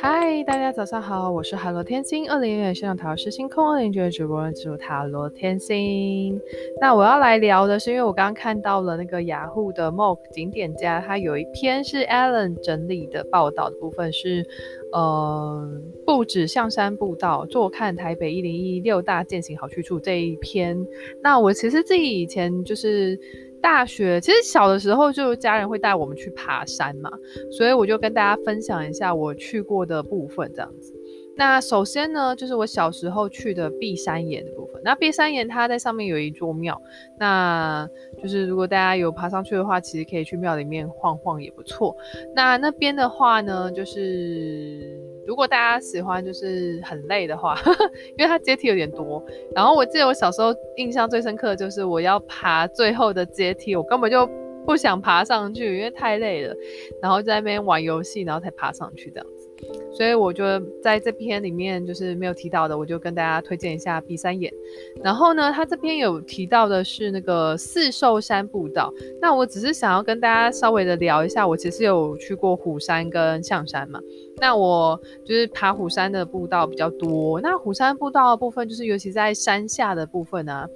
嗨，大家早上好，我是海螺天星，二零一六线上塔罗师星空二零九的主播人，主塔罗天星。那我要来聊的是，因为我刚刚看到了那个雅虎的 Mock 景点家，它有一篇是 Alan 整理的报道的部分是，呃，不止象山步道，坐看台北一零一六大健行好去处这一篇。那我其实自己以前就是。大学其实小的时候就家人会带我们去爬山嘛，所以我就跟大家分享一下我去过的部分这样子。那首先呢，就是我小时候去的碧山岩的部分。那碧山岩它在上面有一座庙，那就是如果大家有爬上去的话，其实可以去庙里面晃晃也不错。那那边的话呢，就是如果大家喜欢就是很累的话，因为它阶梯有点多。然后我记得我小时候印象最深刻的就是我要爬最后的阶梯，我根本就不想爬上去，因为太累了。然后在那边玩游戏，然后才爬上去这样子。所以我就在这篇里面就是没有提到的，我就跟大家推荐一下碧山岩。然后呢，他这边有提到的是那个四兽山步道。那我只是想要跟大家稍微的聊一下，我其实有去过虎山跟象山嘛。那我就是爬虎山的步道比较多。那虎山步道的部分，就是尤其在山下的部分呢、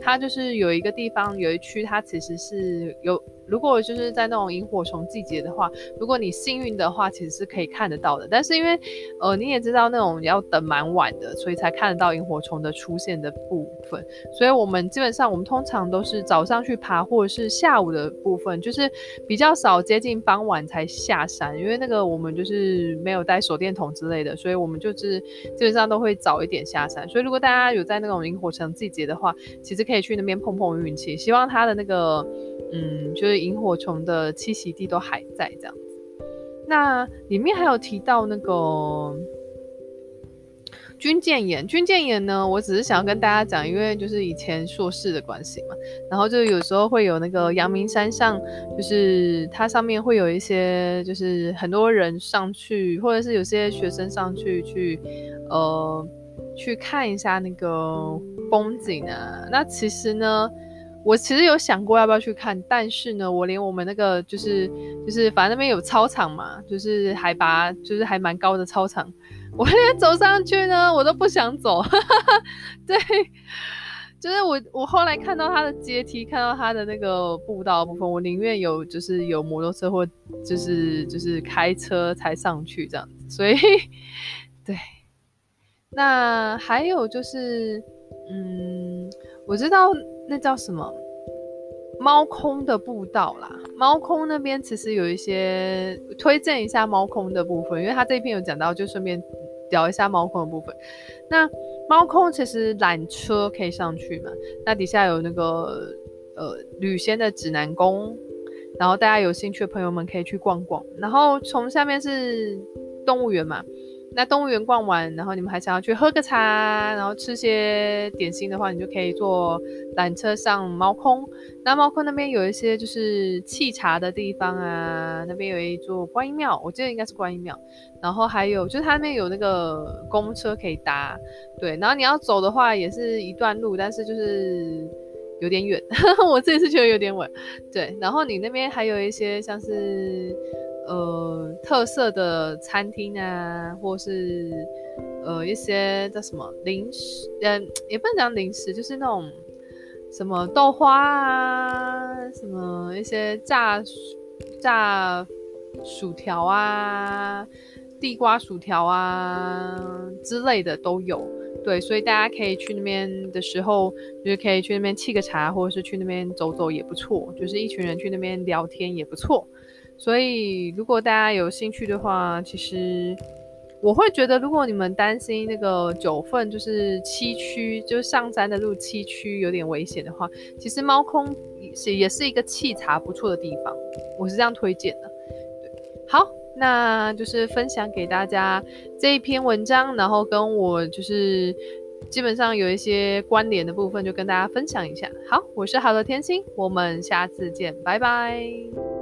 它就是有一个地方有一区，它其实是有。如果就是在那种萤火虫季节的话，如果你幸运的话，其实是可以看得到的。但是因为，呃，你也知道那种要等蛮晚的，所以才看得到萤火虫的出现的部分。所以我们基本上，我们通常都是早上去爬，或者是下午的部分，就是比较少接近傍晚才下山，因为那个我们就是没有有带手电筒之类的，所以我们就是基本上都会早一点下山。所以如果大家有在那种萤火虫季节的话，其实可以去那边碰碰运气，希望它的那个。嗯，就是萤火虫的栖息地都还在这样子。那里面还有提到那个军舰岩，军舰岩呢，我只是想要跟大家讲，因为就是以前硕士的关系嘛，然后就有时候会有那个阳明山上，就是它上面会有一些，就是很多人上去，或者是有些学生上去去，呃，去看一下那个风景啊。那其实呢。我其实有想过要不要去看，但是呢，我连我们那个就是就是反正那边有操场嘛，就是海拔就是还蛮高的操场，我 连走上去呢，我都不想走。对，就是我我后来看到他的阶梯，看到他的那个步道部分，我宁愿有就是有摩托车或就是就是开车才上去这样子。所以对，那还有就是嗯，我知道。那叫什么？猫空的步道啦，猫空那边其实有一些推荐一下猫空的部分，因为他这篇有讲到，就顺便聊一下猫空的部分。那猫空其实缆车可以上去嘛？那底下有那个呃旅仙的指南宫，然后大家有兴趣的朋友们可以去逛逛。然后从下面是动物园嘛？那动物园逛完，然后你们还想要去喝个茶，然后吃些点心的话，你就可以坐缆车上猫空。那猫空那边有一些就是沏茶的地方啊，那边有一座观音庙，我记得应该是观音庙。然后还有就是它那边有那个公车可以搭，对。然后你要走的话也是一段路，但是就是有点远，我自己是觉得有点远。对，然后你那边还有一些像是。呃，特色的餐厅啊，或是呃一些叫什么零食，嗯，也不能讲零食，就是那种什么豆花啊，什么一些炸炸薯条啊，地瓜薯条啊之类的都有。对，所以大家可以去那边的时候，就是可以去那边沏个茶，或者是去那边走走也不错，就是一群人去那边聊天也不错。所以，如果大家有兴趣的话，其实我会觉得，如果你们担心那个九份就是七区，就是上山的路七区有点危险的话，其实猫空也是也是一个沏茶不错的地方，我是这样推荐的。对，好，那就是分享给大家这一篇文章，然后跟我就是基本上有一些关联的部分，就跟大家分享一下。好，我是好的天星，我们下次见，拜拜。